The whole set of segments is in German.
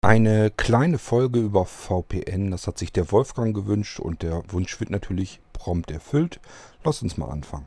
Eine kleine Folge über VPN, das hat sich der Wolfgang gewünscht und der Wunsch wird natürlich prompt erfüllt. Lass uns mal anfangen.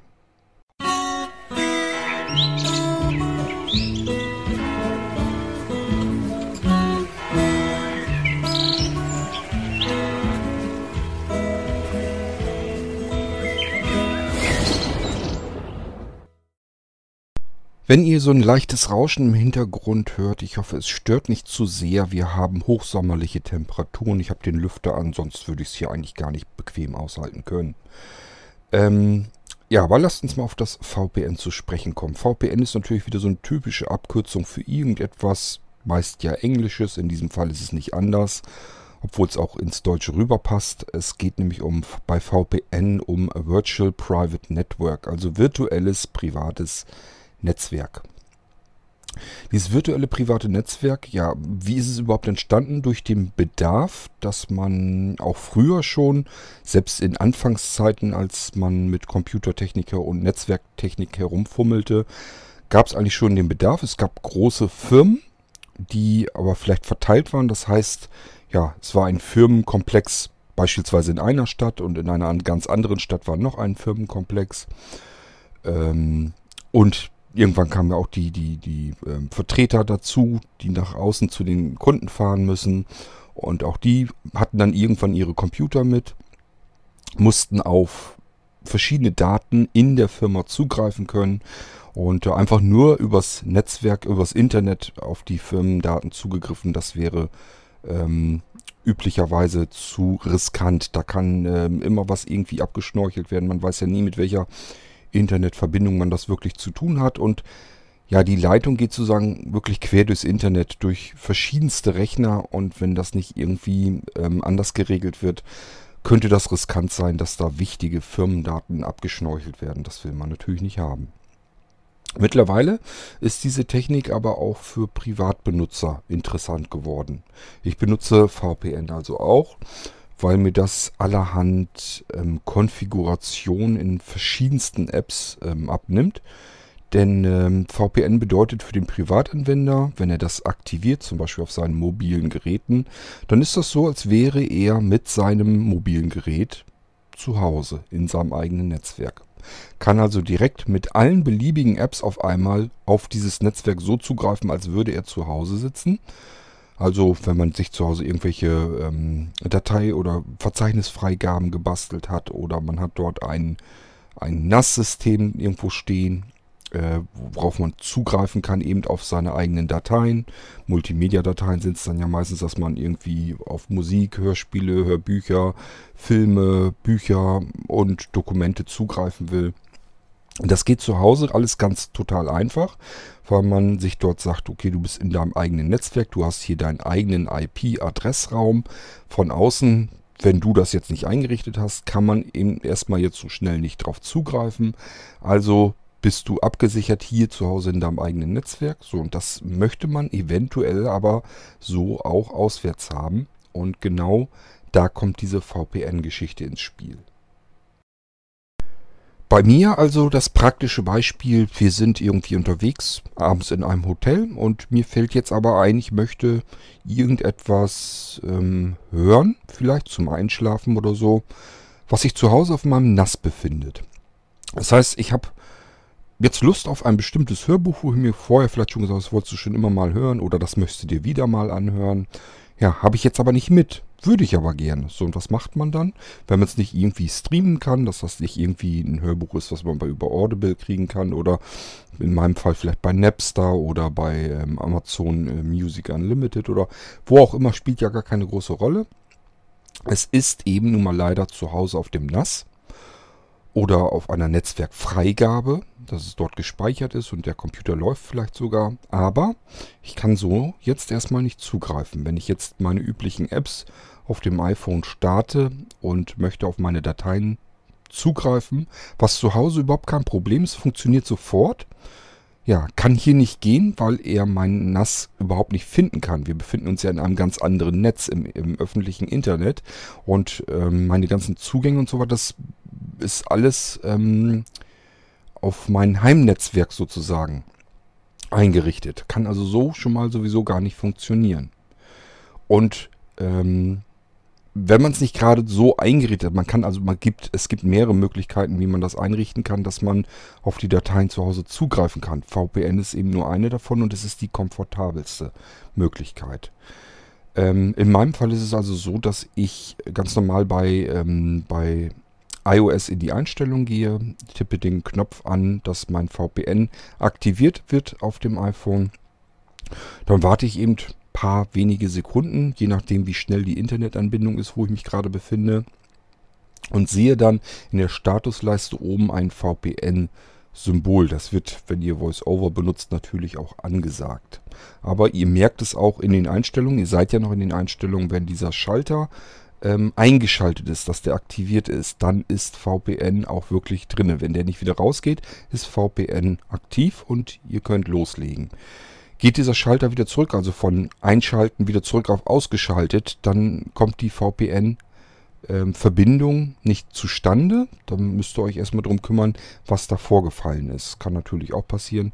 Wenn ihr so ein leichtes Rauschen im Hintergrund hört, ich hoffe, es stört nicht zu sehr. Wir haben hochsommerliche Temperaturen. Ich habe den Lüfter an, sonst würde ich es hier eigentlich gar nicht bequem aushalten können. Ähm, ja, aber lasst uns mal auf das VPN zu sprechen kommen. VPN ist natürlich wieder so eine typische Abkürzung für irgendetwas, meist ja Englisches. In diesem Fall ist es nicht anders, obwohl es auch ins Deutsche rüberpasst. Es geht nämlich um bei VPN um Virtual Private Network, also virtuelles privates Netzwerk. Netzwerk. Dieses virtuelle private Netzwerk, ja, wie ist es überhaupt entstanden? Durch den Bedarf, dass man auch früher schon, selbst in Anfangszeiten, als man mit Computertechniker und Netzwerktechnik herumfummelte, gab es eigentlich schon den Bedarf. Es gab große Firmen, die aber vielleicht verteilt waren. Das heißt, ja, es war ein Firmenkomplex, beispielsweise in einer Stadt und in einer ganz anderen Stadt war noch ein Firmenkomplex. Ähm, und irgendwann kamen ja auch die, die, die ähm, Vertreter dazu, die nach außen zu den Kunden fahren müssen. Und auch die hatten dann irgendwann ihre Computer mit, mussten auf verschiedene Daten in der Firma zugreifen können und äh, einfach nur übers Netzwerk, übers Internet auf die Firmendaten zugegriffen. Das wäre ähm, üblicherweise zu riskant. Da kann ähm, immer was irgendwie abgeschnorchelt werden. Man weiß ja nie, mit welcher Internetverbindung man das wirklich zu tun hat. Und ja, die Leitung geht sozusagen wirklich quer durchs Internet, durch verschiedenste Rechner. Und wenn das nicht irgendwie ähm, anders geregelt wird, könnte das riskant sein, dass da wichtige Firmendaten abgeschnorchelt werden. Das will man natürlich nicht haben. Mittlerweile ist diese Technik aber auch für Privatbenutzer interessant geworden. Ich benutze VPN also auch weil mir das allerhand ähm, Konfiguration in verschiedensten Apps ähm, abnimmt. Denn ähm, VPN bedeutet für den Privatanwender, wenn er das aktiviert, zum Beispiel auf seinen mobilen Geräten, dann ist das so, als wäre er mit seinem mobilen Gerät zu Hause in seinem eigenen Netzwerk. Kann also direkt mit allen beliebigen Apps auf einmal auf dieses Netzwerk so zugreifen, als würde er zu Hause sitzen also wenn man sich zu Hause irgendwelche ähm, Datei- oder Verzeichnisfreigaben gebastelt hat oder man hat dort ein, ein NAS-System irgendwo stehen, äh, worauf man zugreifen kann, eben auf seine eigenen Dateien. Multimedia-Dateien sind es dann ja meistens, dass man irgendwie auf Musik, Hörspiele, Hörbücher, Filme, Bücher und Dokumente zugreifen will. Das geht zu Hause alles ganz total einfach, weil man sich dort sagt, okay, du bist in deinem eigenen Netzwerk, du hast hier deinen eigenen IP-Adressraum. Von außen, wenn du das jetzt nicht eingerichtet hast, kann man eben erstmal jetzt so schnell nicht drauf zugreifen. Also bist du abgesichert hier zu Hause in deinem eigenen Netzwerk. So, und das möchte man eventuell aber so auch auswärts haben. Und genau da kommt diese VPN-Geschichte ins Spiel. Bei mir also das praktische Beispiel, wir sind irgendwie unterwegs, abends in einem Hotel und mir fällt jetzt aber ein, ich möchte irgendetwas ähm, hören, vielleicht zum Einschlafen oder so, was sich zu Hause auf meinem NAS befindet. Das heißt, ich habe jetzt Lust auf ein bestimmtes Hörbuch, wo ich mir vorher vielleicht schon gesagt habe, das wolltest du schon immer mal hören oder das möchtest du dir wieder mal anhören. Ja, habe ich jetzt aber nicht mit. Würde ich aber gerne. So, und was macht man dann? Wenn man es nicht irgendwie streamen kann, dass das nicht irgendwie ein Hörbuch ist, was man bei über Audible kriegen kann oder in meinem Fall vielleicht bei Napster oder bei ähm, Amazon äh, Music Unlimited oder wo auch immer, spielt ja gar keine große Rolle. Es ist eben nun mal leider zu Hause auf dem NAS oder auf einer Netzwerkfreigabe, dass es dort gespeichert ist und der Computer läuft vielleicht sogar. Aber ich kann so jetzt erstmal nicht zugreifen. Wenn ich jetzt meine üblichen Apps auf dem iPhone starte und möchte auf meine Dateien zugreifen, was zu Hause überhaupt kein Problem ist, funktioniert sofort. Ja, kann hier nicht gehen, weil er mein NAS überhaupt nicht finden kann. Wir befinden uns ja in einem ganz anderen Netz im, im öffentlichen Internet und ähm, meine ganzen Zugänge und so weiter, das ist alles ähm, auf mein Heimnetzwerk sozusagen eingerichtet. Kann also so schon mal sowieso gar nicht funktionieren. Und ähm, wenn man es nicht gerade so eingerichtet hat, man kann also, man gibt, es gibt mehrere Möglichkeiten, wie man das einrichten kann, dass man auf die Dateien zu Hause zugreifen kann. VPN ist eben nur eine davon und es ist die komfortabelste Möglichkeit. Ähm, in meinem Fall ist es also so, dass ich ganz normal bei, ähm, bei iOS in die Einstellung gehe, tippe den Knopf an, dass mein VPN aktiviert wird auf dem iPhone. Dann warte ich eben paar wenige Sekunden, je nachdem wie schnell die Internetanbindung ist, wo ich mich gerade befinde. Und sehe dann in der Statusleiste oben ein VPN-Symbol. Das wird, wenn ihr VoiceOver benutzt, natürlich auch angesagt. Aber ihr merkt es auch in den Einstellungen. Ihr seid ja noch in den Einstellungen, wenn dieser Schalter ähm, eingeschaltet ist, dass der aktiviert ist, dann ist VPN auch wirklich drinne. Wenn der nicht wieder rausgeht, ist VPN aktiv und ihr könnt loslegen. Geht dieser Schalter wieder zurück, also von Einschalten wieder zurück auf Ausgeschaltet, dann kommt die VPN-Verbindung ähm, nicht zustande. Dann müsst ihr euch erstmal darum kümmern, was da vorgefallen ist. Kann natürlich auch passieren.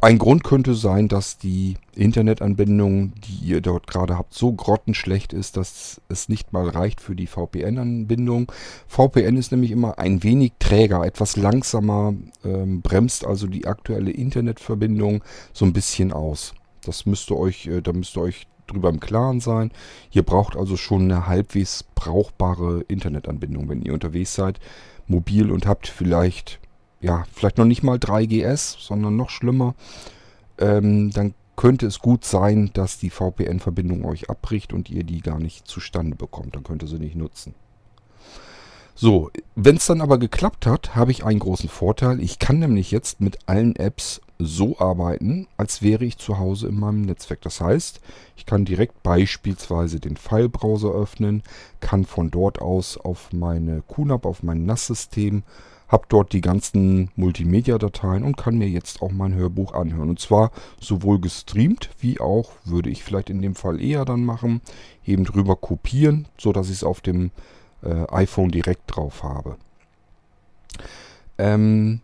Ein Grund könnte sein, dass die Internetanbindung, die ihr dort gerade habt, so grottenschlecht ist, dass es nicht mal reicht für die VPN-Anbindung. VPN ist nämlich immer ein wenig träger, etwas langsamer, ähm, bremst also die aktuelle Internetverbindung so ein bisschen aus. Das müsst ihr euch, äh, da müsst ihr euch drüber im Klaren sein. Ihr braucht also schon eine halbwegs brauchbare Internetanbindung, wenn ihr unterwegs seid, mobil und habt vielleicht ja, vielleicht noch nicht mal 3GS, sondern noch schlimmer, ähm, dann könnte es gut sein, dass die VPN-Verbindung euch abbricht und ihr die gar nicht zustande bekommt. Dann könnt ihr sie nicht nutzen. So, wenn es dann aber geklappt hat, habe ich einen großen Vorteil. Ich kann nämlich jetzt mit allen Apps so arbeiten, als wäre ich zu Hause in meinem Netzwerk. Das heißt, ich kann direkt beispielsweise den File-Browser öffnen, kann von dort aus auf meine QNAP, auf mein NAS-System habe dort die ganzen Multimedia-Dateien und kann mir jetzt auch mein Hörbuch anhören. Und zwar sowohl gestreamt, wie auch, würde ich vielleicht in dem Fall eher dann machen, eben drüber kopieren, sodass ich es auf dem äh, iPhone direkt drauf habe. Ähm,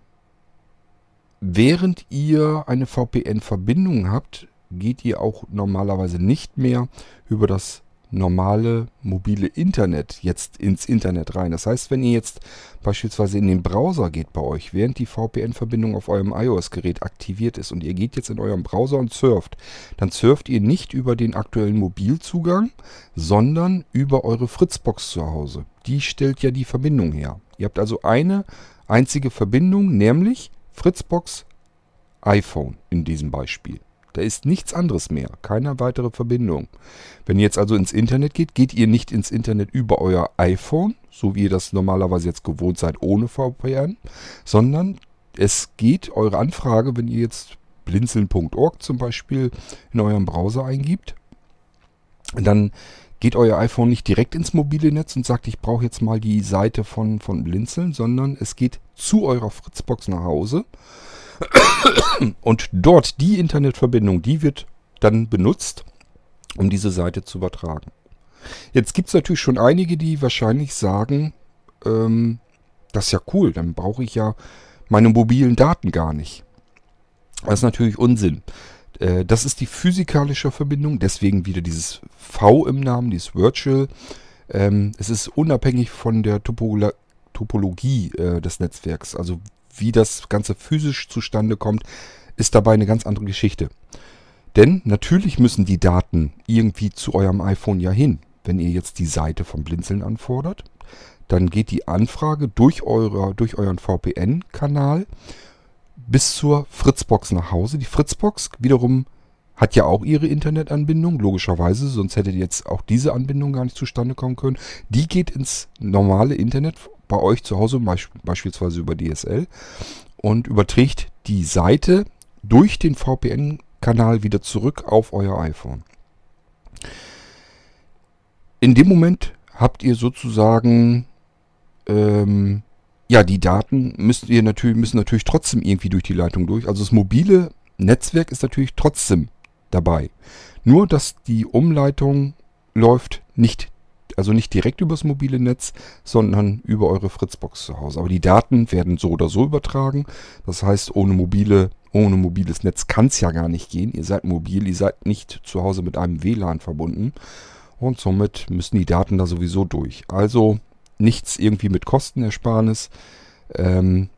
während ihr eine VPN-Verbindung habt, geht ihr auch normalerweise nicht mehr über das normale mobile Internet jetzt ins Internet rein. Das heißt, wenn ihr jetzt beispielsweise in den Browser geht bei euch, während die VPN-Verbindung auf eurem iOS-Gerät aktiviert ist und ihr geht jetzt in eurem Browser und surft, dann surft ihr nicht über den aktuellen Mobilzugang, sondern über eure Fritzbox zu Hause. Die stellt ja die Verbindung her. Ihr habt also eine einzige Verbindung, nämlich Fritzbox iPhone in diesem Beispiel. Da ist nichts anderes mehr, keine weitere Verbindung. Wenn ihr jetzt also ins Internet geht, geht ihr nicht ins Internet über euer iPhone, so wie ihr das normalerweise jetzt gewohnt seid ohne VPN, sondern es geht eure Anfrage, wenn ihr jetzt blinzeln.org zum Beispiel in eurem Browser eingibt, dann geht euer iPhone nicht direkt ins mobile Netz und sagt, ich brauche jetzt mal die Seite von, von Blinzeln, sondern es geht zu eurer Fritzbox nach Hause und dort die Internetverbindung, die wird dann benutzt, um diese Seite zu übertragen. Jetzt gibt es natürlich schon einige, die wahrscheinlich sagen, ähm, das ist ja cool, dann brauche ich ja meine mobilen Daten gar nicht. Das ist natürlich Unsinn. Äh, das ist die physikalische Verbindung, deswegen wieder dieses V im Namen, dieses Virtual. Ähm, es ist unabhängig von der Topolo Topologie äh, des Netzwerks. Also wie das Ganze physisch zustande kommt, ist dabei eine ganz andere Geschichte. Denn natürlich müssen die Daten irgendwie zu eurem iPhone ja hin. Wenn ihr jetzt die Seite vom Blinzeln anfordert, dann geht die Anfrage durch, eure, durch euren VPN-Kanal bis zur Fritzbox nach Hause. Die Fritzbox wiederum hat ja auch ihre Internetanbindung, logischerweise, sonst hätte jetzt auch diese Anbindung gar nicht zustande kommen können. Die geht ins normale Internet bei euch zu Hause, beispielsweise über DSL, und überträgt die Seite durch den VPN-Kanal wieder zurück auf euer iPhone. In dem Moment habt ihr sozusagen, ähm, ja, die Daten müsst ihr natürlich, müssen natürlich trotzdem irgendwie durch die Leitung durch. Also das mobile Netzwerk ist natürlich trotzdem dabei. Nur, dass die Umleitung läuft nicht Also nicht direkt übers mobile Netz, sondern über eure Fritzbox zu Hause. Aber die Daten werden so oder so übertragen. Das heißt, ohne mobile, ohne mobiles Netz kann es ja gar nicht gehen. Ihr seid mobil, ihr seid nicht zu Hause mit einem WLAN verbunden. Und somit müssen die Daten da sowieso durch. Also nichts irgendwie mit Kostenersparnis. Ähm,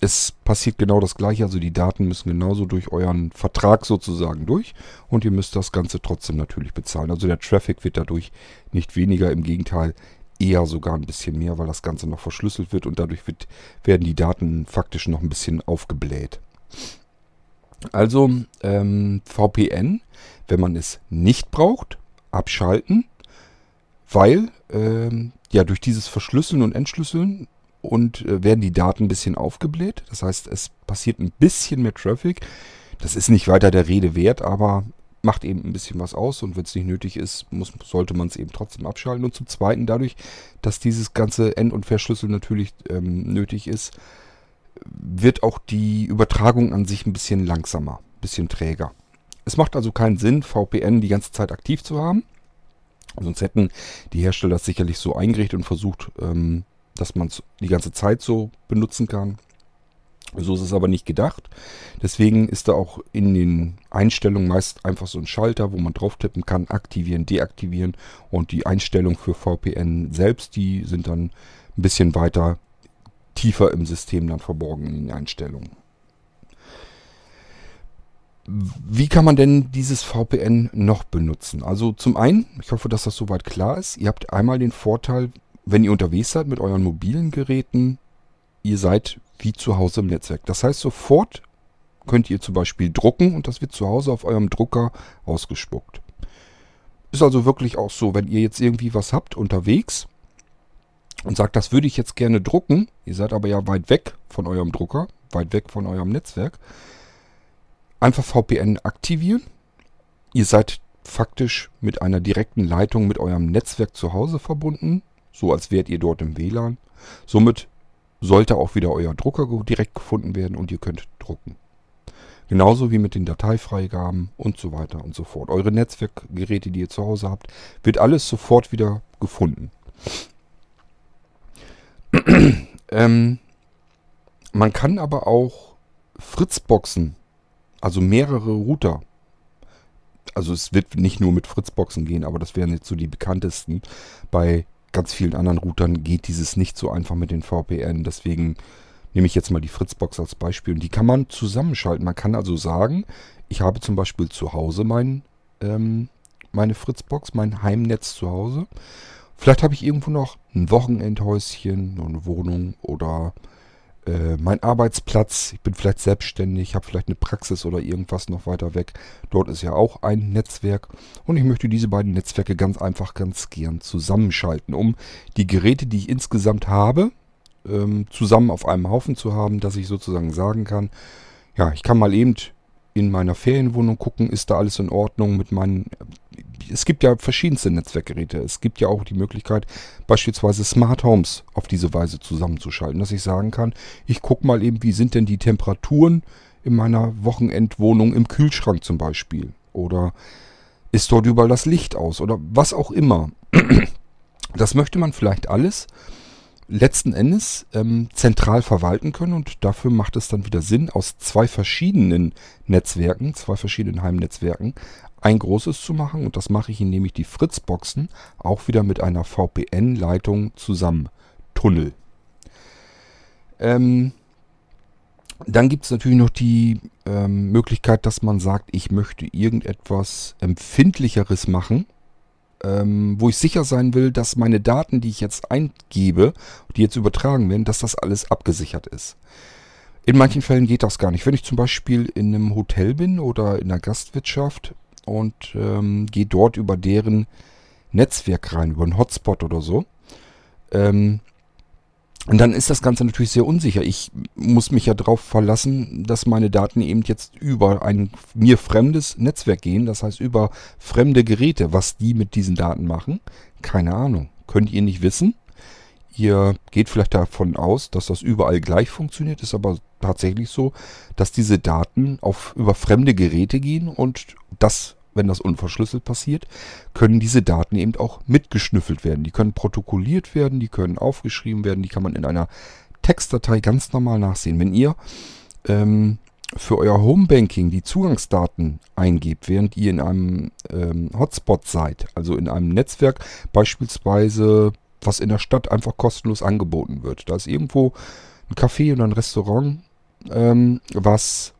es passiert genau das gleiche, also die Daten müssen genauso durch euren Vertrag sozusagen durch und ihr müsst das Ganze trotzdem natürlich bezahlen. Also der Traffic wird dadurch nicht weniger, im Gegenteil eher sogar ein bisschen mehr, weil das Ganze noch verschlüsselt wird und dadurch wird, werden die Daten faktisch noch ein bisschen aufgebläht. Also ähm, VPN, wenn man es nicht braucht, abschalten, weil ähm, ja durch dieses Verschlüsseln und Entschlüsseln und äh, werden die Daten ein bisschen aufgebläht. Das heißt, es passiert ein bisschen mehr Traffic. Das ist nicht weiter der Rede wert, aber macht eben ein bisschen was aus und wenn es nicht nötig ist, muss, sollte man es eben trotzdem abschalten. Und zum Zweiten dadurch, dass dieses ganze End- und Verschlüsseln natürlich ähm, nötig ist, wird auch die Übertragung an sich ein bisschen langsamer, ein bisschen träger. Es macht also keinen Sinn, VPN die ganze Zeit aktiv zu haben. Sonst hätten die Hersteller das sicherlich so eingerichtet und versucht, ähm, dass man es die ganze Zeit so benutzen kann. So ist es aber nicht gedacht. Deswegen ist da auch in den Einstellungen meist einfach so ein Schalter, wo man drauf tippen kann, aktivieren, deaktivieren. Und die Einstellungen für VPN selbst, die sind dann ein bisschen weiter tiefer im System dann verborgen in den Einstellungen. Wie kann man denn dieses VPN noch benutzen? Also zum einen, ich hoffe, dass das soweit klar ist, ihr habt einmal den Vorteil, wenn ihr unterwegs seid mit euren mobilen Geräten, ihr seid wie zu Hause im Netzwerk. Das heißt, sofort könnt ihr zum Beispiel drucken und das wird zu Hause auf eurem Drucker ausgespuckt. Ist also wirklich auch so, wenn ihr jetzt irgendwie was habt unterwegs und sagt, das würde ich jetzt gerne drucken, ihr seid aber ja weit weg von eurem Drucker, weit weg von eurem Netzwerk, einfach VPN aktivieren. Ihr seid faktisch mit einer direkten Leitung mit eurem Netzwerk zu Hause verbunden so als wärt ihr dort im WLAN. Somit sollte auch wieder euer Drucker direkt gefunden werden und ihr könnt drucken. Genauso wie mit den Dateifreigaben und so weiter und so fort. Eure Netzwerkgeräte, die ihr zu Hause habt, wird alles sofort wieder gefunden. ähm, man kann aber auch Fritzboxen, also mehrere Router, also es wird nicht nur mit Fritzboxen gehen, aber das wären jetzt so die bekanntesten, bei ganz vielen anderen Routern geht dieses nicht so einfach mit den VPN. Deswegen nehme ich jetzt mal die Fritzbox als Beispiel. Und die kann man zusammenschalten. Man kann also sagen, ich habe zum Beispiel zu Hause mein, ähm, meine Fritzbox, mein Heimnetz zu Hause. Vielleicht habe ich irgendwo noch ein Wochenendhäuschen, eine Wohnung oder äh, mein Arbeitsplatz, ich bin vielleicht selbstständig, habe vielleicht eine Praxis oder irgendwas noch weiter weg. Dort ist ja auch ein Netzwerk und ich möchte diese beiden Netzwerke ganz einfach ganz gern zusammenschalten, um die Geräte, die ich insgesamt habe, ähm, zusammen auf einem Haufen zu haben, dass ich sozusagen sagen kann, ja, ich kann mal eben in meiner Ferienwohnung gucken, ist da alles in Ordnung mit meinen es gibt ja verschiedenste Netzwerkgeräte. Es gibt ja auch die Möglichkeit, beispielsweise Smart Homes auf diese Weise zusammenzuschalten, dass ich sagen kann, ich gucke mal eben, wie sind denn die Temperaturen in meiner Wochenendwohnung im Kühlschrank zum Beispiel. Oder ist dort überall das Licht aus oder was auch immer. Das möchte man vielleicht alles letzten Endes ähm, zentral verwalten können und dafür macht es dann wieder Sinn, aus zwei verschiedenen Netzwerken, zwei verschiedenen Heimnetzwerken, ein großes zu machen und das mache ich, indem ich die Fritzboxen auch wieder mit einer VPN-Leitung zusammen tunnel. Ähm, dann gibt es natürlich noch die ähm, Möglichkeit, dass man sagt, ich möchte irgendetwas Empfindlicheres machen, ähm, wo ich sicher sein will, dass meine Daten, die ich jetzt eingebe, die jetzt übertragen werden, dass das alles abgesichert ist. In manchen Fällen geht das gar nicht. Wenn ich zum Beispiel in einem Hotel bin oder in der Gastwirtschaft, und ähm, gehe dort über deren Netzwerk rein, über einen Hotspot oder so. Ähm, und dann ist das Ganze natürlich sehr unsicher. Ich muss mich ja darauf verlassen, dass meine Daten eben jetzt über ein mir fremdes Netzwerk gehen, das heißt über fremde Geräte. Was die mit diesen Daten machen, keine Ahnung. Könnt ihr nicht wissen. Ihr geht vielleicht davon aus, dass das überall gleich funktioniert, ist aber tatsächlich so, dass diese Daten auf, über fremde Geräte gehen und das wenn das unverschlüsselt passiert, können diese Daten eben auch mitgeschnüffelt werden. Die können protokolliert werden, die können aufgeschrieben werden, die kann man in einer Textdatei ganz normal nachsehen. Wenn ihr ähm, für euer Homebanking die Zugangsdaten eingebt, während ihr in einem ähm, Hotspot seid, also in einem Netzwerk beispielsweise, was in der Stadt einfach kostenlos angeboten wird. Da ist irgendwo ein Café oder ein Restaurant, ähm, was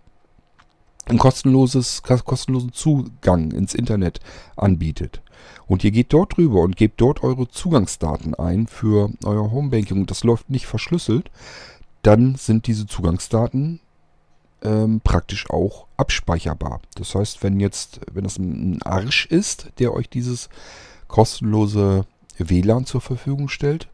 einen kostenloses, kostenlosen Zugang ins Internet anbietet. Und ihr geht dort drüber und gebt dort eure Zugangsdaten ein für euer Homebanking und das läuft nicht verschlüsselt, dann sind diese Zugangsdaten ähm, praktisch auch abspeicherbar. Das heißt, wenn jetzt, wenn das ein Arsch ist, der euch dieses kostenlose WLAN zur Verfügung stellt,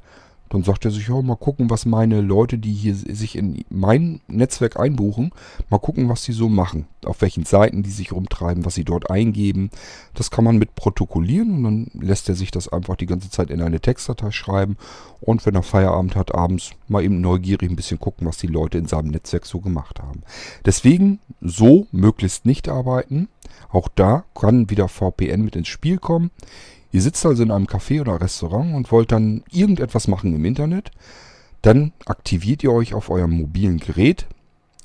dann sagt er sich, ja, mal gucken, was meine Leute, die hier sich in mein Netzwerk einbuchen, mal gucken, was sie so machen. Auf welchen Seiten die sich rumtreiben, was sie dort eingeben. Das kann man mit protokollieren und dann lässt er sich das einfach die ganze Zeit in eine Textdatei schreiben. Und wenn er Feierabend hat, abends mal eben neugierig ein bisschen gucken, was die Leute in seinem Netzwerk so gemacht haben. Deswegen so möglichst nicht arbeiten. Auch da kann wieder VPN mit ins Spiel kommen. Ihr sitzt also in einem Café oder Restaurant und wollt dann irgendetwas machen im Internet. Dann aktiviert ihr euch auf eurem mobilen Gerät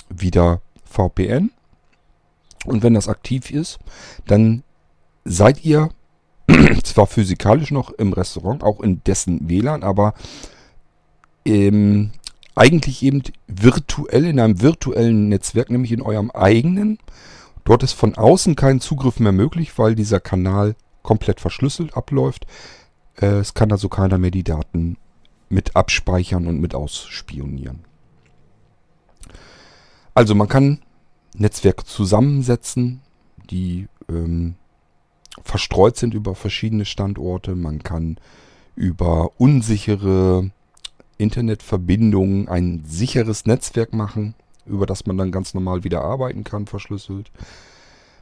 wieder VPN. Und wenn das aktiv ist, dann seid ihr zwar physikalisch noch im Restaurant, auch in dessen WLAN, aber ähm, eigentlich eben virtuell in einem virtuellen Netzwerk, nämlich in eurem eigenen. Dort ist von außen kein Zugriff mehr möglich, weil dieser Kanal komplett verschlüsselt abläuft. Äh, es kann also keiner mehr die Daten mit abspeichern und mit ausspionieren. Also man kann Netzwerke zusammensetzen, die ähm, verstreut sind über verschiedene Standorte. Man kann über unsichere Internetverbindungen ein sicheres Netzwerk machen, über das man dann ganz normal wieder arbeiten kann, verschlüsselt.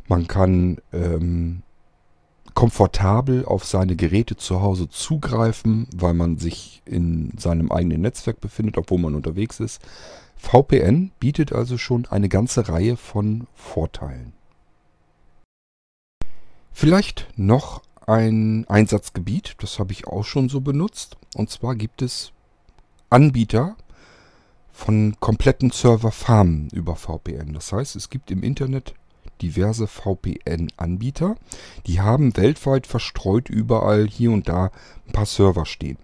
Man kann ähm, komfortabel auf seine Geräte zu Hause zugreifen, weil man sich in seinem eigenen Netzwerk befindet, obwohl man unterwegs ist. VPN bietet also schon eine ganze Reihe von Vorteilen. Vielleicht noch ein Einsatzgebiet, das habe ich auch schon so benutzt. Und zwar gibt es Anbieter von kompletten Serverfarmen über VPN. Das heißt, es gibt im Internet diverse VPN-Anbieter. Die haben weltweit verstreut überall hier und da ein paar Server stehen.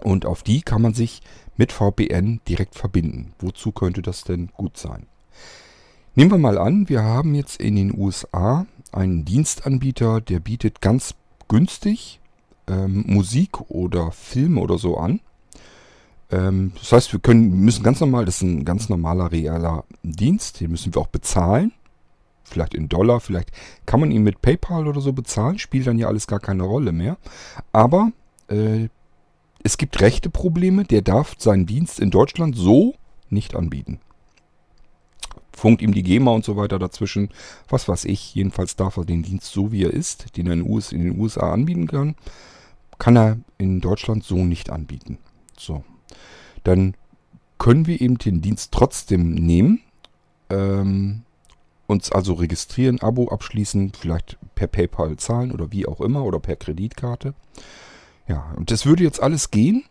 Und auf die kann man sich mit VPN direkt verbinden. Wozu könnte das denn gut sein? Nehmen wir mal an, wir haben jetzt in den USA einen Dienstanbieter, der bietet ganz günstig ähm, Musik oder Filme oder so an. Ähm, das heißt, wir können, müssen ganz normal, das ist ein ganz normaler realer Dienst, den müssen wir auch bezahlen vielleicht in Dollar, vielleicht kann man ihn mit PayPal oder so bezahlen, spielt dann ja alles gar keine Rolle mehr. Aber äh, es gibt rechte Probleme, der darf seinen Dienst in Deutschland so nicht anbieten. Funkt ihm die GEMA und so weiter dazwischen, was weiß ich. Jedenfalls darf er den Dienst so wie er ist, den er in, US, in den USA anbieten kann, kann er in Deutschland so nicht anbieten. So, dann können wir eben den Dienst trotzdem nehmen. Ähm, uns also registrieren, Abo abschließen, vielleicht per PayPal zahlen oder wie auch immer oder per Kreditkarte. Ja, und das würde jetzt alles gehen,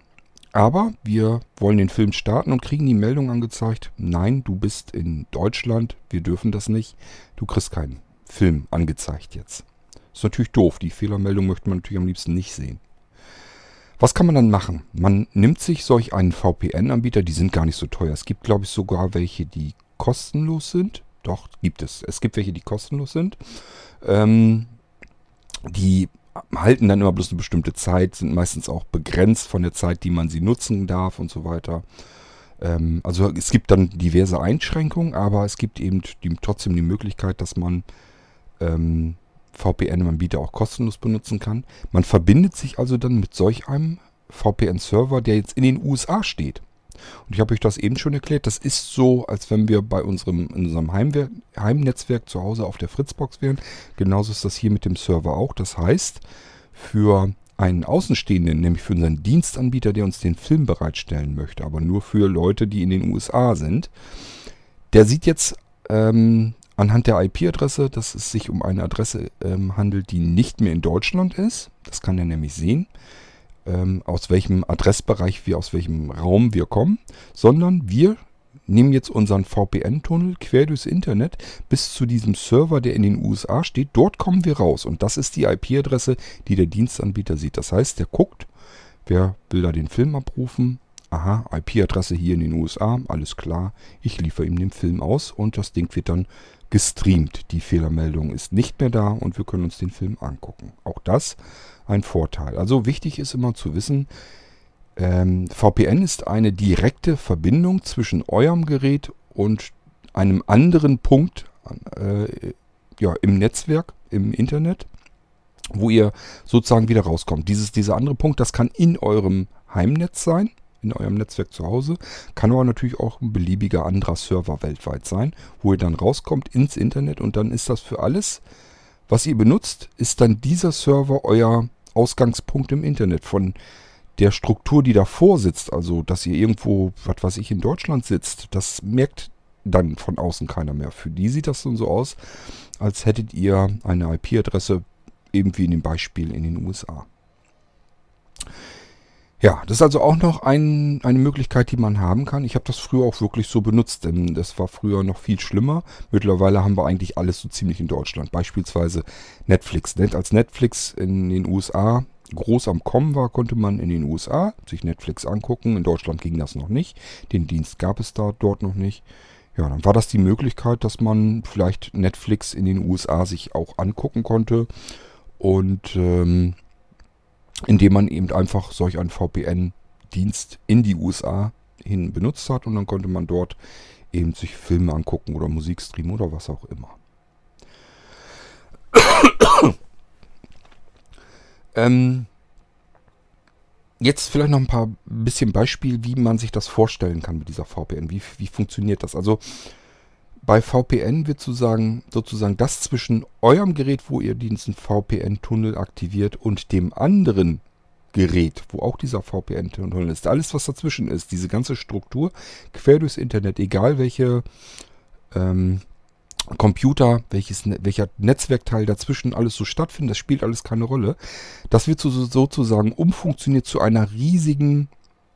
aber wir wollen den Film starten und kriegen die Meldung angezeigt, nein, du bist in Deutschland, wir dürfen das nicht, du kriegst keinen Film angezeigt jetzt. Ist natürlich doof, die Fehlermeldung möchte man natürlich am liebsten nicht sehen. Was kann man dann machen? Man nimmt sich solch einen VPN-Anbieter, die sind gar nicht so teuer. Es gibt, glaube ich, sogar welche, die kostenlos sind. Doch, gibt es. Es gibt welche, die kostenlos sind. Ähm, die halten dann immer bloß eine bestimmte Zeit, sind meistens auch begrenzt von der Zeit, die man sie nutzen darf und so weiter. Ähm, also es gibt dann diverse Einschränkungen, aber es gibt eben die, trotzdem die Möglichkeit, dass man ähm, VPN-Anbieter auch kostenlos benutzen kann. Man verbindet sich also dann mit solch einem VPN-Server, der jetzt in den USA steht. Und ich habe euch das eben schon erklärt. Das ist so, als wenn wir bei unserem, in unserem Heimwer Heimnetzwerk zu Hause auf der Fritzbox wären. Genauso ist das hier mit dem Server auch. Das heißt, für einen Außenstehenden, nämlich für unseren Dienstanbieter, der uns den Film bereitstellen möchte, aber nur für Leute, die in den USA sind, der sieht jetzt ähm, anhand der IP-Adresse, dass es sich um eine Adresse ähm, handelt, die nicht mehr in Deutschland ist. Das kann er nämlich sehen, ähm, aus welchem Adressbereich wir, aus welchem Raum wir kommen, sondern wir nehmen jetzt unseren VPN-Tunnel quer durchs Internet bis zu diesem Server, der in den USA steht. Dort kommen wir raus und das ist die IP-Adresse, die der Dienstanbieter sieht. Das heißt, der guckt, wer will da den Film abrufen. Aha, IP-Adresse hier in den USA, alles klar. Ich liefere ihm den Film aus und das Ding wird dann gestreamt. Die Fehlermeldung ist nicht mehr da und wir können uns den Film angucken. Auch das ein Vorteil. Also wichtig ist immer zu wissen, ähm, VPN ist eine direkte Verbindung zwischen eurem Gerät und einem anderen Punkt äh, ja, im Netzwerk, im Internet, wo ihr sozusagen wieder rauskommt. Dieses, dieser andere Punkt, das kann in eurem Heimnetz sein, in eurem Netzwerk zu Hause, kann aber natürlich auch ein beliebiger anderer Server weltweit sein, wo ihr dann rauskommt ins Internet und dann ist das für alles, was ihr benutzt, ist dann dieser Server euer Ausgangspunkt im Internet von der Struktur, die davor sitzt, also dass ihr irgendwo, was weiß ich, in Deutschland sitzt, das merkt dann von außen keiner mehr. Für die sieht das dann so aus, als hättet ihr eine IP-Adresse, eben wie in dem Beispiel in den USA. Ja, das ist also auch noch ein, eine Möglichkeit, die man haben kann. Ich habe das früher auch wirklich so benutzt, denn das war früher noch viel schlimmer. Mittlerweile haben wir eigentlich alles so ziemlich in Deutschland. Beispielsweise Netflix. Als Netflix in den USA groß am Kommen war, konnte man in den USA sich Netflix angucken. In Deutschland ging das noch nicht. Den Dienst gab es da dort noch nicht. Ja, dann war das die Möglichkeit, dass man vielleicht Netflix in den USA sich auch angucken konnte. Und ähm, indem man eben einfach solch einen VPN-Dienst in die USA hin benutzt hat. Und dann konnte man dort eben sich Filme angucken oder Musik streamen oder was auch immer. Ähm, jetzt vielleicht noch ein paar bisschen Beispiel, wie man sich das vorstellen kann mit dieser VPN. Wie, wie funktioniert das? Also bei VPN wird sozusagen, sozusagen das zwischen eurem Gerät, wo ihr diesen VPN-Tunnel aktiviert, und dem anderen Gerät, wo auch dieser VPN-Tunnel ist. Alles, was dazwischen ist, diese ganze Struktur quer durchs Internet, egal welche ähm, Computer, welches, welcher Netzwerkteil dazwischen alles so stattfindet, das spielt alles keine Rolle. Das wird so, sozusagen umfunktioniert zu einer riesigen,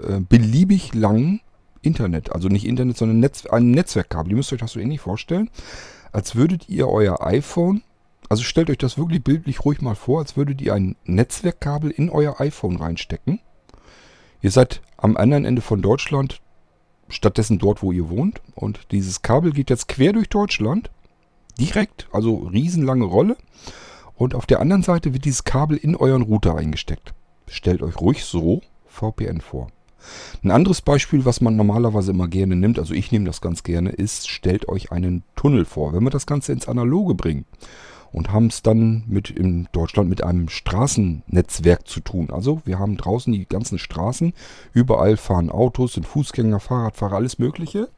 äh, beliebig langen Internet. Also nicht Internet, sondern Netz, ein Netzwerkkabel. Ihr müsst euch das so ähnlich vorstellen, als würdet ihr euer iPhone, also stellt euch das wirklich bildlich ruhig mal vor, als würdet ihr ein Netzwerkkabel in euer iPhone reinstecken. Ihr seid am anderen Ende von Deutschland, stattdessen dort, wo ihr wohnt. Und dieses Kabel geht jetzt quer durch Deutschland direkt, also riesenlange Rolle. Und auf der anderen Seite wird dieses Kabel in euren Router eingesteckt. Stellt euch ruhig so VPN vor. Ein anderes Beispiel, was man normalerweise immer gerne nimmt, also ich nehme das ganz gerne, ist, stellt euch einen Tunnel vor. Wenn wir das Ganze ins Analoge bringen und haben es dann mit in Deutschland mit einem Straßennetzwerk zu tun. Also wir haben draußen die ganzen Straßen, überall fahren Autos, sind Fußgänger, Fahrradfahrer, alles Mögliche.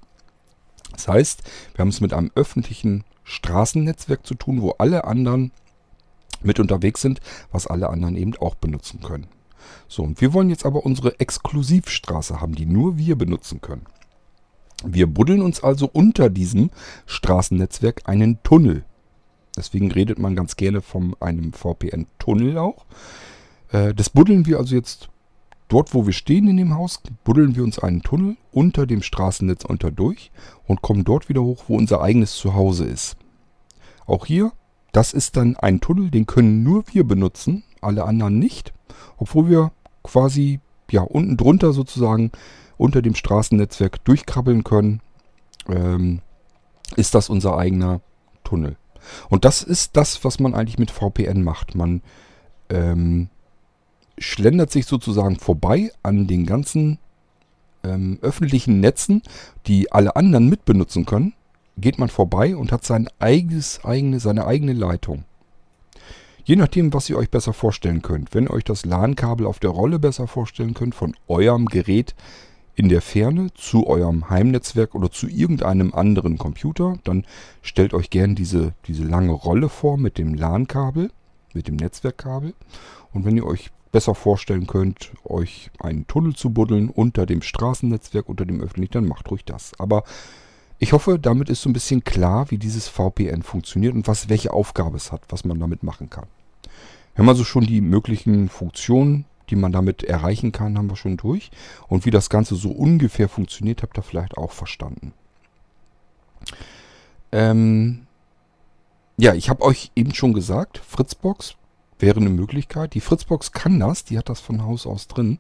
Das heißt, wir haben es mit einem öffentlichen Straßennetzwerk zu tun, wo alle anderen mit unterwegs sind, was alle anderen eben auch benutzen können. So, und wir wollen jetzt aber unsere Exklusivstraße haben, die nur wir benutzen können. Wir buddeln uns also unter diesem Straßennetzwerk einen Tunnel. Deswegen redet man ganz gerne von einem VPN-Tunnel auch. Äh, das buddeln wir also jetzt Dort, wo wir stehen in dem Haus, buddeln wir uns einen Tunnel unter dem Straßennetz unter durch und kommen dort wieder hoch, wo unser eigenes Zuhause ist. Auch hier, das ist dann ein Tunnel, den können nur wir benutzen, alle anderen nicht, obwohl wir quasi ja unten drunter sozusagen unter dem Straßennetzwerk durchkrabbeln können, ähm, ist das unser eigener Tunnel. Und das ist das, was man eigentlich mit VPN macht. Man ähm, schlendert sich sozusagen vorbei an den ganzen ähm, öffentlichen Netzen, die alle anderen mitbenutzen können, geht man vorbei und hat sein eigenes, eigene, seine eigene Leitung. Je nachdem, was ihr euch besser vorstellen könnt. Wenn ihr euch das LAN-Kabel auf der Rolle besser vorstellen könnt, von eurem Gerät in der Ferne zu eurem Heimnetzwerk oder zu irgendeinem anderen Computer, dann stellt euch gern diese, diese lange Rolle vor mit dem LAN-Kabel, mit dem Netzwerkkabel. Und wenn ihr euch besser vorstellen könnt, euch einen Tunnel zu buddeln unter dem Straßennetzwerk, unter dem öffentlichen, dann macht ruhig das. Aber Ich hoffe, damit ist so ein bisschen klar, wie dieses VPN funktioniert und was, welche Aufgabe es hat, was man damit machen kann. Wir haben also schon die möglichen Funktionen, die man damit erreichen kann, haben wir schon durch. Und wie das Ganze so ungefähr funktioniert, habt ihr vielleicht auch verstanden. Ähm ja, ich habe euch eben schon gesagt, Fritzbox wäre eine Möglichkeit. Die Fritzbox kann das, die hat das von Haus aus drin.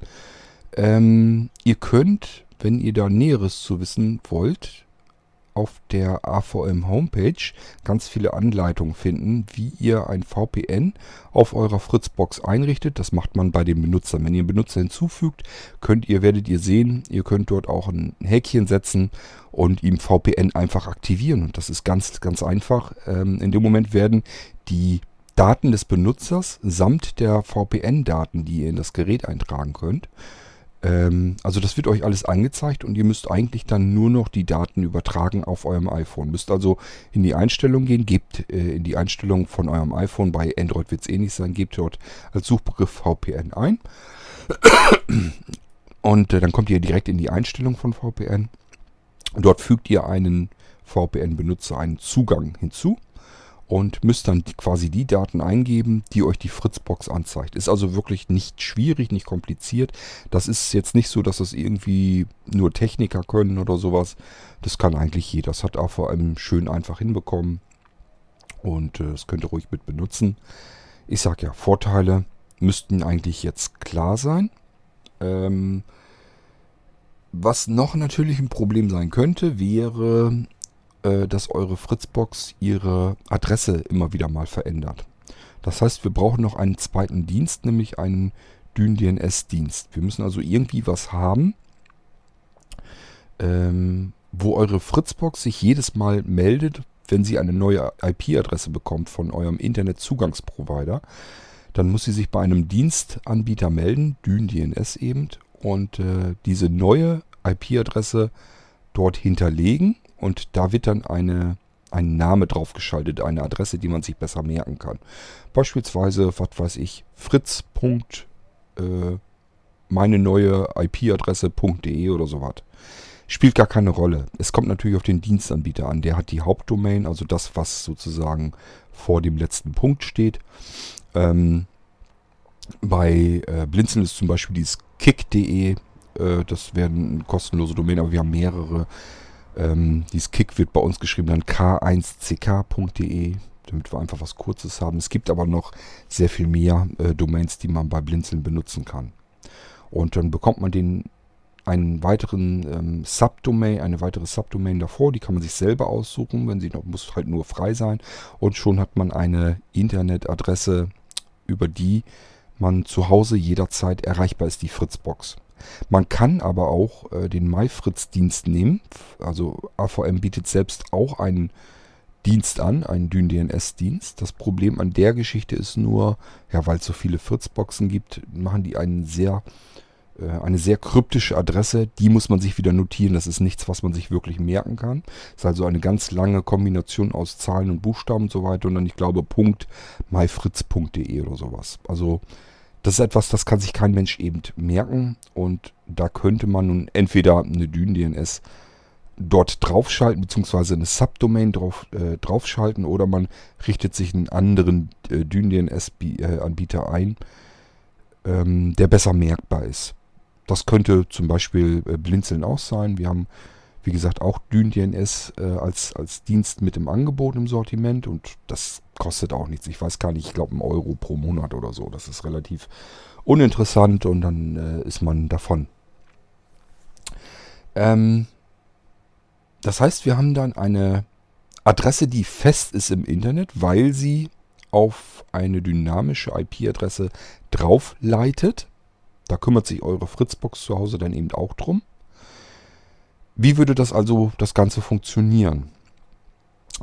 Ähm, ihr könnt, wenn ihr da Näheres zu wissen wollt, auf der AVM Homepage ganz viele Anleitungen finden, wie ihr ein VPN auf eurer Fritzbox einrichtet. Das macht man bei den Benutzern. Wenn ihr einen Benutzer hinzufügt, könnt ihr, werdet ihr sehen, ihr könnt dort auch ein Häkchen setzen und ihm VPN einfach aktivieren. Und das ist ganz, ganz einfach. Ähm, in dem Moment werden die Daten des Benutzers samt der VPN-Daten, die ihr in das Gerät eintragen könnt, also das wird euch alles angezeigt und ihr müsst eigentlich dann nur noch die Daten übertragen auf eurem iPhone. Müsst also in die Einstellung gehen, gebt äh, in die Einstellung von eurem iPhone, bei Android wird es ähnlich eh sein, gebt dort als Suchbegriff VPN ein. Und äh, dann kommt ihr direkt in die Einstellung von VPN. Dort fügt ihr einen VPN-Benutzer einen Zugang hinzu und müsst dann quasi die Daten eingeben, die euch die Fritzbox anzeigt. Ist also wirklich nicht schwierig, nicht kompliziert. Das ist jetzt nicht so, dass das irgendwie nur Techniker können oder sowas. Das kann eigentlich jeder. Das hat auch vor allem schön einfach hinbekommen und äh, das könnt ihr ruhig mit benutzen. Ich sag ja, Vorteile müssten eigentlich jetzt klar sein. Ähm, was noch natürlich ein Problem sein könnte, wäre äh, dass eure Fritzbox ihre Adresse immer wieder mal verändert. Das heißt, wir brauchen noch einen zweiten Dienst, nämlich einen DynDNS-Dienst. Wir müssen also irgendwie was haben, ähm, wo eure Fritzbox sich jedes Mal meldet, wenn sie eine neue IP-Adresse bekommt von eurem Internetzugangsprovider. Dann muss sie sich bei einem Dienstanbieter melden, DynDNS eben, und äh, diese neue IP-Adresse dort hinterlegen und da wird dann eine, ein Name draufgeschaltet, eine Adresse, die man sich besser merken kann. Beispielsweise, was weiß ich, fritz. Äh, meine neue IP-Adresse.de oder sowas. Spielt gar keine Rolle. Es kommt natürlich auf den Dienstanbieter an. Der hat die Hauptdomain, also das, was sozusagen vor dem letzten Punkt steht. Ähm, bei äh, Blinzeln ist zum Beispiel dieses kick.de. Äh, das wäre eine kostenlose Domain, aber wir haben mehrere. Ähm, dieses Kick wird bei uns geschrieben dann k1ck.de, damit wir einfach was Kurzes haben. Es gibt aber noch sehr viel mehr äh, Domains, die man bei Blinzeln benutzen kann. Und dann bekommt man den einen weiteren ähm, Subdomain, eine weitere Subdomain davor, die kann man sich selber aussuchen, wenn sie noch muss halt nur frei sein und schon hat man eine Internetadresse, über die man zu Hause jederzeit erreichbar ist, die Fritzbox. Man kann aber auch äh, den MyFritz-Dienst nehmen. Also AVM bietet selbst auch einen Dienst an, einen DynDNS-Dienst. Das Problem an der Geschichte ist nur, ja, weil es so viele Fritzboxen gibt, machen die einen sehr, äh, eine sehr kryptische Adresse. Die muss man sich wieder notieren. Das ist nichts, was man sich wirklich merken kann. Das ist also eine ganz lange Kombination aus Zahlen und Buchstaben und so weiter. Und dann, ich glaube, .myfritz.de oder sowas. Also das ist etwas, das kann sich kein Mensch eben merken und da könnte man nun entweder eine Dyn-DNS dort draufschalten, beziehungsweise eine Subdomain drauf, äh, draufschalten oder man richtet sich einen anderen äh, Dyn-DNS-Anbieter ein, ähm, der besser merkbar ist. Das könnte zum Beispiel äh, Blinzeln auch sein. Wir haben wie gesagt, auch DynDNS äh, als, als Dienst mit im Angebot im Sortiment und das kostet auch nichts. Ich weiß gar nicht, ich glaube, ein Euro pro Monat oder so. Das ist relativ uninteressant und dann äh, ist man davon. Ähm, das heißt, wir haben dann eine Adresse, die fest ist im Internet, weil sie auf eine dynamische IP-Adresse draufleitet. Da kümmert sich eure Fritzbox zu Hause dann eben auch drum. Wie würde das also das Ganze funktionieren?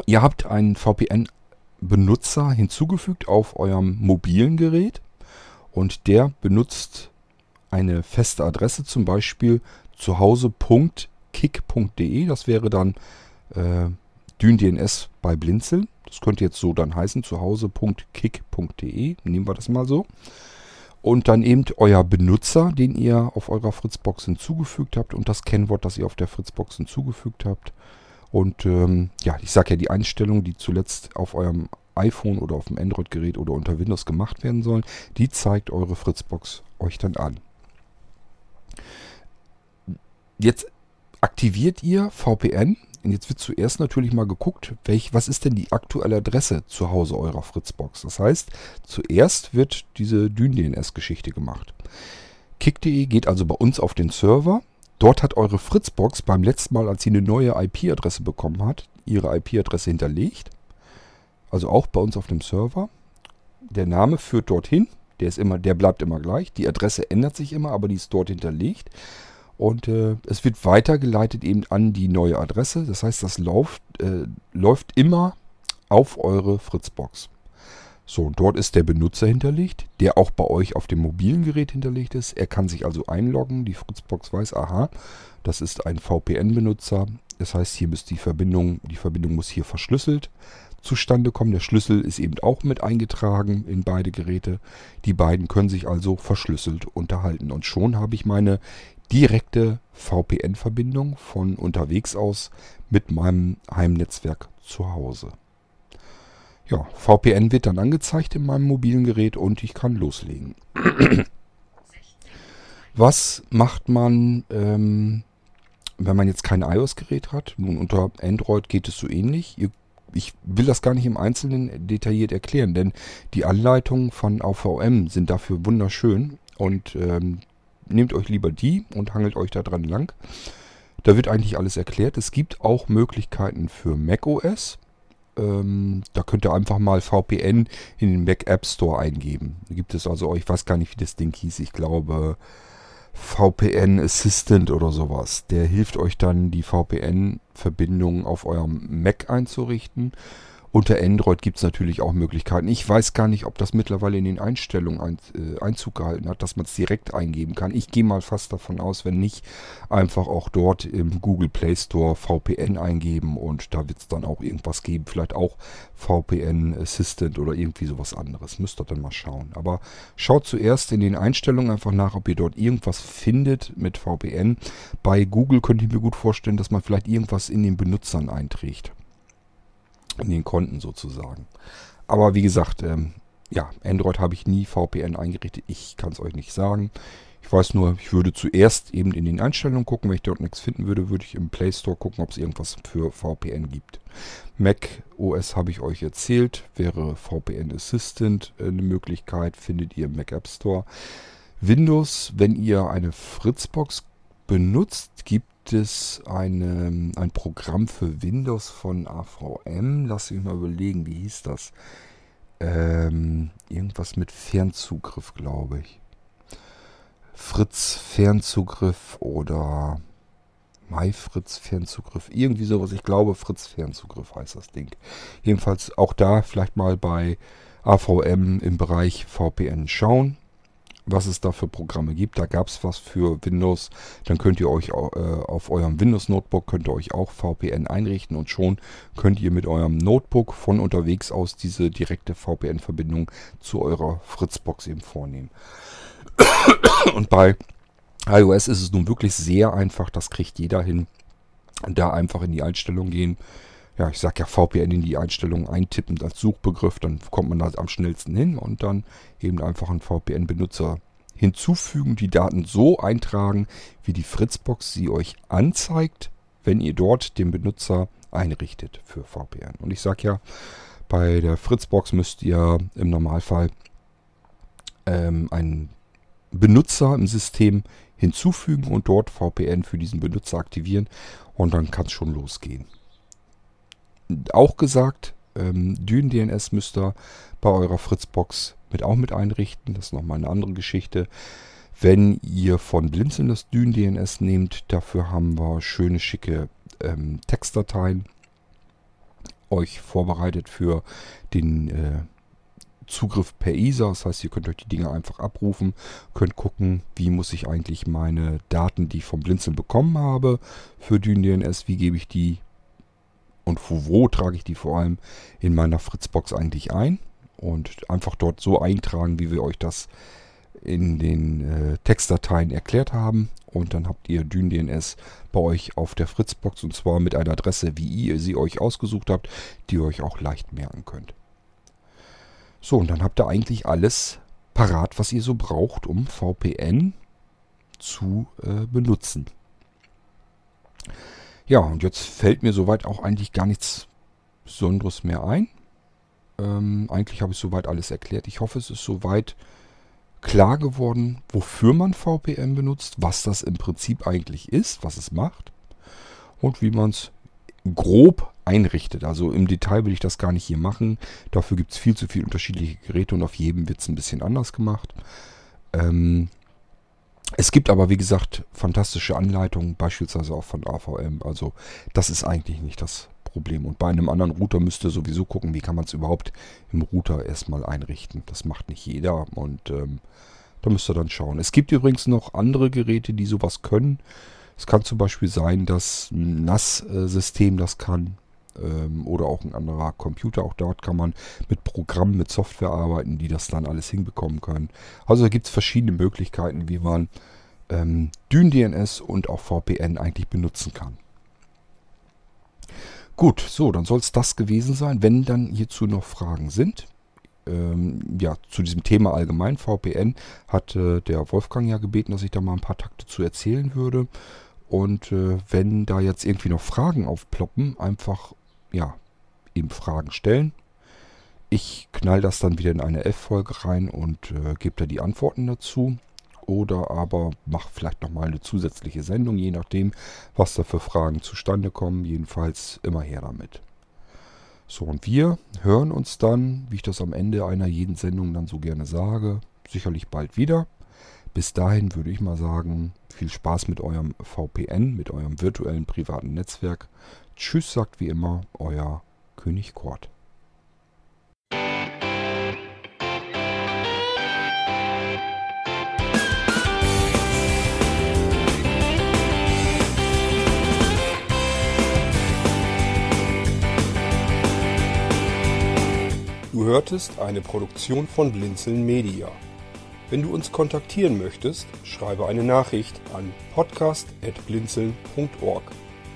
Ihr habt einen VPN-Benutzer hinzugefügt auf eurem mobilen Gerät und der benutzt eine feste Adresse, zum Beispiel zuhause.kick.de. Das wäre dann äh, DynDNS bei Blinzeln. Das könnte jetzt so dann heißen, zuhause.kick.de. Nehmen wir das mal so und dann eben euer Benutzer, den ihr auf eurer Fritzbox hinzugefügt habt und das Kennwort, das ihr auf der Fritzbox hinzugefügt habt. Und ähm, ja, ich sage ja, die Einstellungen, die zuletzt auf eurem iPhone oder auf dem Android-Gerät oder unter Windows gemacht werden sollen, die zeigt eure Fritzbox euch dann an. Jetzt aktiviert ihr VPN. Und jetzt wird zuerst natürlich mal geguckt, welch, was ist denn die aktuelle Adresse zu Hause eurer Fritzbox. Das heißt, zuerst wird diese Dyn-DNS-Geschichte gemacht. Kick.de geht also bei uns auf den Server. Dort hat eure Fritzbox beim letzten Mal, als sie eine neue IP-Adresse bekommen hat, ihre IP-Adresse hinterlegt. Also auch bei uns auf dem Server. Der Name führt dorthin. Der, ist immer, der bleibt immer gleich. Die Adresse ändert sich immer, aber die ist dort hinterlegt. Und äh, es wird weitergeleitet eben an die neue Adresse. Das heißt, das läuft, äh, läuft immer auf eure Fritzbox. So, und dort ist der Benutzer hinterlegt, der auch bei euch auf dem mobilen Gerät hinterlegt ist. Er kann sich also einloggen. Die Fritzbox weiß, aha, das ist ein VPN-Benutzer. Das heißt, hier muss die Verbindung, die Verbindung muss hier verschlüsselt zustande kommen. Der Schlüssel ist eben auch mit eingetragen in beide Geräte. Die beiden können sich also verschlüsselt unterhalten. Und schon habe ich meine direkte VPN-Verbindung von unterwegs aus mit meinem Heimnetzwerk zu Hause. Ja, VPN wird dann angezeigt in meinem mobilen Gerät und ich kann loslegen. Was macht man, ähm, wenn man jetzt kein iOS-Gerät hat? Nun, unter Android geht es so ähnlich. Ihr, ich will das gar nicht im Einzelnen detailliert erklären, denn die Anleitungen von AVM sind dafür wunderschön und ähm, nehmt euch lieber die und hangelt euch da dran lang. Da wird eigentlich alles erklärt. Es gibt auch Möglichkeiten für macOS. Ähm, da könnt ihr einfach mal VPN in den Mac App Store eingeben. Da gibt es also, ich weiß gar nicht, wie das Ding hieß. Ich glaube VPN Assistant oder sowas. Der hilft euch dann, die VPN-Verbindung auf eurem Mac einzurichten. Unter Android gibt es natürlich auch Möglichkeiten. Ich weiß gar nicht, ob das mittlerweile in den Einstellungen ein, äh, Einzug gehalten hat, dass man es direkt eingeben kann. Ich gehe mal fast davon aus, wenn nicht, einfach auch dort im Google Play Store VPN eingeben und da wird es dann auch irgendwas geben. Vielleicht auch VPN Assistant oder irgendwie sowas anderes. Müsst ihr dann mal schauen. Aber schaut zuerst in den Einstellungen einfach nach, ob ihr dort irgendwas findet mit VPN. Bei Google könnt ihr mir gut vorstellen, dass man vielleicht irgendwas in den Benutzern einträgt in den Konten sozusagen. Aber wie gesagt, ähm, ja, Android habe ich nie VPN eingerichtet. Ich kann es euch nicht sagen. Ich weiß nur, ich würde zuerst eben in den Einstellungen gucken. Wenn ich dort nichts finden würde, würde ich im Play Store gucken, ob es irgendwas für VPN gibt. Mac OS habe ich euch erzählt. Wäre VPN Assistant äh, eine Möglichkeit, findet ihr im Mac App Store. Windows, wenn ihr eine Fritzbox benutzt, gibt es eine, ein Programm für Windows von AVM. Lass mich mal überlegen, wie hieß das? Ähm, irgendwas mit Fernzugriff, glaube ich. Fritz Fernzugriff oder MyFritz Fernzugriff. Irgendwie sowas. Ich glaube, Fritz Fernzugriff heißt das Ding. Jedenfalls auch da vielleicht mal bei AVM im Bereich VPN schauen was es da für Programme gibt. Da gab es was für Windows. Dann könnt ihr euch äh, auf eurem Windows Notebook könnt ihr euch auch VPN einrichten und schon könnt ihr mit eurem Notebook von unterwegs aus diese direkte VPN-Verbindung zu eurer Fritzbox eben vornehmen. Und bei iOS ist es nun wirklich sehr einfach. Das kriegt jeder hin. Da einfach in die Einstellung gehen ja, ich sage ja VPN in die Einstellungen eintippen als Suchbegriff, dann kommt man da am schnellsten hin und dann eben einfach einen VPN-Benutzer hinzufügen, die Daten so eintragen, wie die Fritzbox sie euch anzeigt, wenn ihr dort den Benutzer einrichtet für VPN. Und ich sage ja, bei der Fritzbox müsst ihr im Normalfall ähm, einen Benutzer im System hinzufügen und dort VPN für diesen Benutzer aktivieren und dann kann es schon losgehen auch gesagt, ähm, Dyn-DNS müsst ihr bei eurer Fritzbox mit auch mit einrichten. Das ist nochmal eine andere Geschichte. Wenn ihr von Blinzeln das Dyn-DNS nehmt, dafür haben wir schöne, schicke ähm, Textdateien euch vorbereitet für den äh, Zugriff per ISA. Das heißt, ihr könnt euch die Dinge einfach abrufen, könnt gucken, wie muss ich eigentlich meine Daten, die ich vom Blinzeln bekommen habe, für DynDNS, wie gebe ich die und wo, trage ich die vor allem in meiner Fritzbox eigentlich ein und einfach dort so eintragen, wie wir euch das in den äh, Textdateien erklärt haben. Und dann habt ihr DynDNS bei euch auf der Fritzbox und zwar mit einer Adresse, wie ihr sie euch ausgesucht habt, die ihr euch auch leicht merken könnt. So, und dann habt ihr eigentlich alles parat, was ihr so braucht, um VPN zu äh, benutzen. Ja, und jetzt fällt mir soweit auch eigentlich gar nichts Besonderes mehr ein. Ähm, eigentlich habe ich soweit alles erklärt. Ich hoffe, es ist soweit klar geworden, wofür man VPN benutzt, was das im Prinzip eigentlich ist, was es macht und wie man es grob einrichtet. Also im Detail will ich das gar nicht hier machen. Dafür gibt es viel zu viele unterschiedliche Geräte und auf jedem wird es ein bisschen anders gemacht. Ähm, es gibt aber, wie gesagt, fantastische Anleitungen, beispielsweise auch von AVM. Also das ist eigentlich nicht das Problem. Und bei einem anderen Router müsst ihr sowieso gucken, wie kann man es überhaupt im Router erstmal einrichten. Das macht nicht jeder und ähm, da müsst ihr dann schauen. Es gibt übrigens noch andere Geräte, die sowas können. Es kann zum Beispiel sein, dass ein NAS-System das kann ähm, oder auch ein anderer Computer. Auch dort kann man mit Programmen, mit Software arbeiten, die das dann alles hinbekommen können. Also da gibt es verschiedene Möglichkeiten, wie man ähm, DynDNS und auch VPN eigentlich benutzen kann. Gut, so, dann soll es das gewesen sein. Wenn dann hierzu noch Fragen sind, ähm, ja, zu diesem Thema allgemein VPN hat äh, der Wolfgang ja gebeten, dass ich da mal ein paar Takte zu erzählen würde. Und äh, wenn da jetzt irgendwie noch Fragen aufploppen, einfach, ja, eben Fragen stellen. Ich knall das dann wieder in eine F-Folge rein und äh, gebe da die Antworten dazu. Oder aber mach vielleicht nochmal eine zusätzliche Sendung, je nachdem, was da für Fragen zustande kommen. Jedenfalls immer her damit. So, und wir hören uns dann, wie ich das am Ende einer jeden Sendung dann so gerne sage, sicherlich bald wieder. Bis dahin würde ich mal sagen, viel Spaß mit eurem VPN, mit eurem virtuellen privaten Netzwerk. Tschüss, sagt wie immer, euer König Kort. Du hörtest eine Produktion von Blinzeln Media. Wenn du uns kontaktieren möchtest, schreibe eine Nachricht an podcast.blinzeln.org